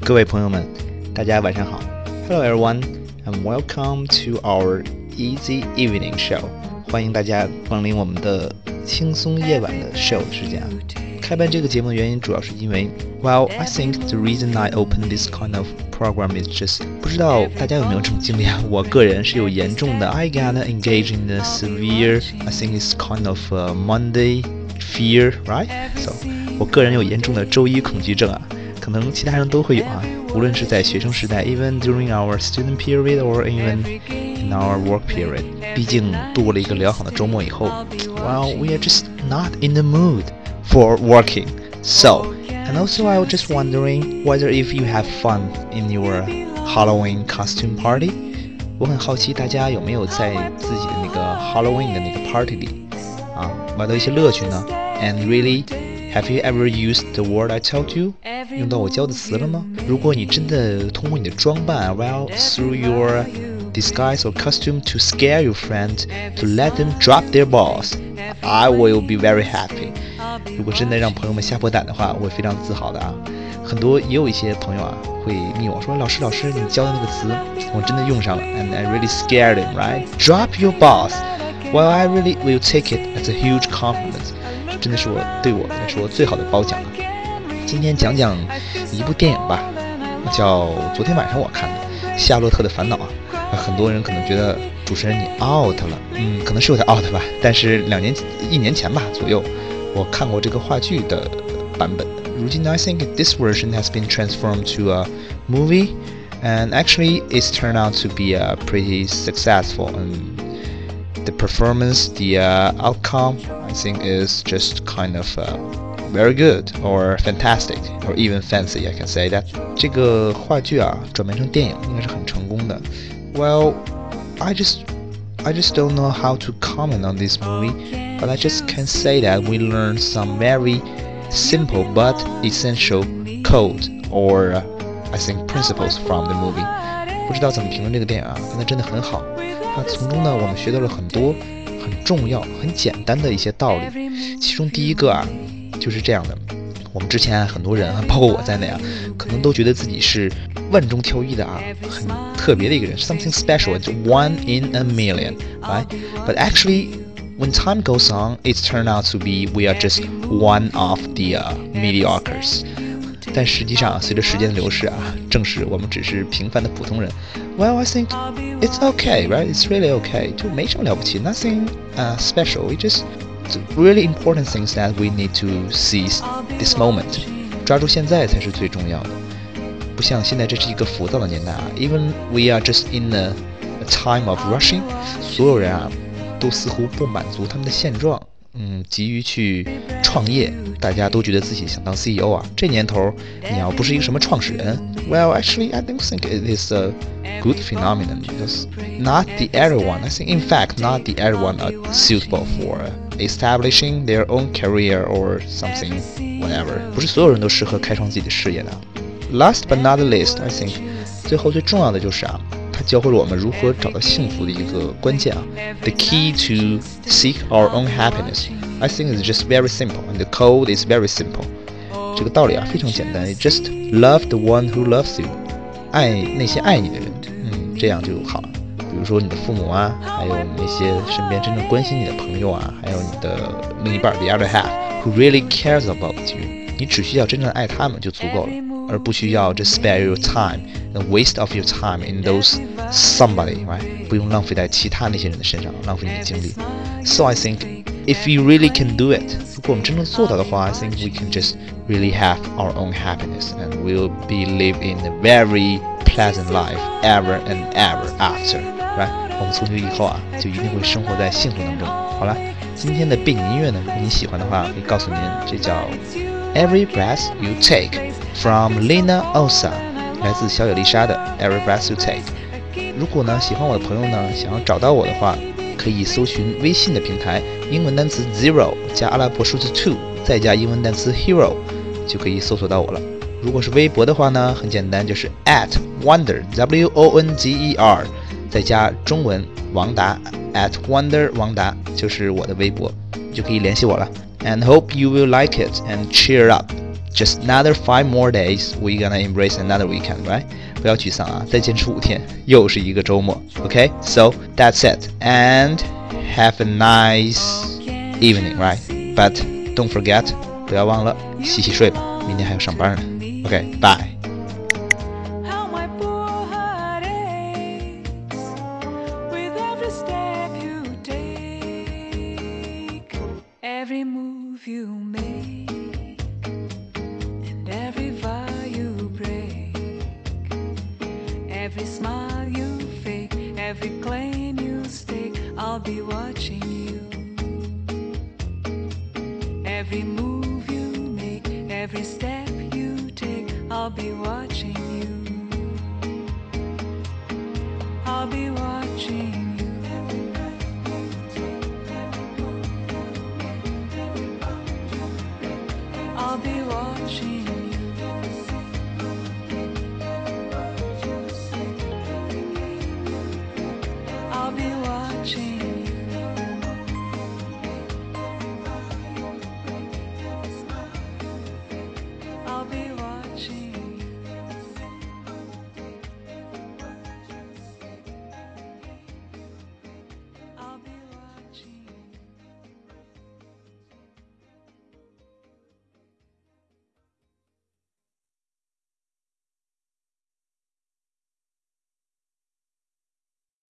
各位朋友们，大家晚上好。Hello everyone, and welcome to our Easy Evening Show. 欢迎大家光临我们的轻松夜晚的 show 时间啊。开办这个节目的原因主要是因为，Well, I think the reason I open this kind of program is just 不知道大家有没有这种经历啊？我个人是有严重的，I gotta engage in a severe, I think it's kind of a Monday fear, right? So 我个人有严重的周一恐惧症啊。 可能其他人都会有啊，无论是在学生时代，even during our student period or even in our work period。毕竟度过了一个良好的周末以后，well we are just not in the mood for working. So, and also I was just wondering whether if you have fun in your Halloween costume party. 我很好奇大家有没有在自己的那个 Halloween 的那个 party 里啊玩到一些乐趣呢？And really. Have you ever used the word I told you？用到我教的词了吗？如果你真的通过你的装扮，well through your disguise or costume to scare your friend to let them drop their balls，I will be very happy。如果真的让朋友们吓破胆的话，我会非常自豪的啊。很多也有一些朋友啊会密我说老师老师你教的那个词我真的用上了，and I really scared him right drop your balls。Well I really will take it as a huge compliment。 真的是我对我来说最好的褒奖了。今天讲讲一部电影吧，叫昨天晚上我看的《夏洛特的烦恼》啊。很多人可能觉得主持人你 out 了，嗯，可能是有点 out 吧。但是两年一年前吧左右，我看过这个话剧的版本。如今，I think this version has been transformed to a movie, and actually it's turned out to be a pretty successful and the performance, the uh, outcome, I think is just kind of uh, very good or fantastic or even fancy. I can say that. 这个话剧啊，转变成电影应该是很成功的。Well, I just I just don't know how to comment on this movie, but I just can say that we learned some very simple but essential code or uh, I think principles from the movie. 不知道怎么评论这个电影啊，但它真的很好。那从中呢，我们学到了很多很重要、很简单的一些道理。其中第一个啊，就是这样的：我们之前很多人啊，包括我在内啊，可能都觉得自己是万中挑一的啊，很特别的一个人，something special，就 one in a million，right？But actually, when time goes on, it's turned out to be we are just one of the mediocres. 但实际上，随着时间的流逝啊，正是我们只是平凡的普通人。Well, I think it's okay, right? It's really okay，就没什么了不起，nothing uh special. We just really important things that we need to seize this moment，抓住现在才是最重要的。不像现在这是一个浮躁的年代啊，Even we are just in a, a time of rushing，所有人啊都似乎不满足他们的现状。 嗯，急于去创业，大家都觉得自己想当 CEO 啊。这年头，你要不是一个什么创始人，Well, actually, I don't think it is a good phenomenon because not the everyone. I think, in fact, not the everyone are suitable for establishing their own career or something, whatever. 不是所有人都适合开创自己的事业的。Last but not least, I think，最后最重要的就是啊。 教会了我们如何找到幸福的一个关键啊。The key to seek our own happiness, I think, is just very simple, and the code is very simple. 这个道理啊非常简单，just love the one who loves you，爱那些爱你的人，嗯，这样就好了。比如说你的父母啊，还有那些身边真正关心你的朋友啊，还有你的另一半，the other half，who really cares about you，你只需要真正爱他们就足够了。而不需要 just spare your time the waste of your time in those somebody, right? So I think if we really can do it, 如果我们真正做到的话, I think we can just really have our own happiness and we'll be live in a very pleasant life ever and ever after, right？我们从今以后啊，就一定会生活在幸福当中。好了，今天的背景音乐呢，如果你喜欢的话，可以告诉您，这叫 Every Breath You Take Lisa Ono，来自小野丽莎的 Breath You Take。如果呢喜欢我的朋友呢，想要找到我的话，可以搜寻微信的平台，英文单词 Zero 加阿拉伯数字 Two，再加英文单词 Hero，就可以搜索到我了。如果是微博的话呢，很简单，就是 at Wonder W O N G E R，再加中文王达 at Wonder 王达，就是我的微博，就可以联系我了。And hope you will like it and cheer up。 Just another five more days, we're gonna embrace another weekend, right? 不要沮丧啊，再坚持五天，又是一个周末。OK，so that's it, and have a nice evening, right? But don't forget，不要忘了洗洗睡吧，明天还要上班呢。OK，bye every smile you fake, every claim you stake. I'll be watching you. Every move you make, every step you take, I'll be watching you. I'll be watching you. I'll be watching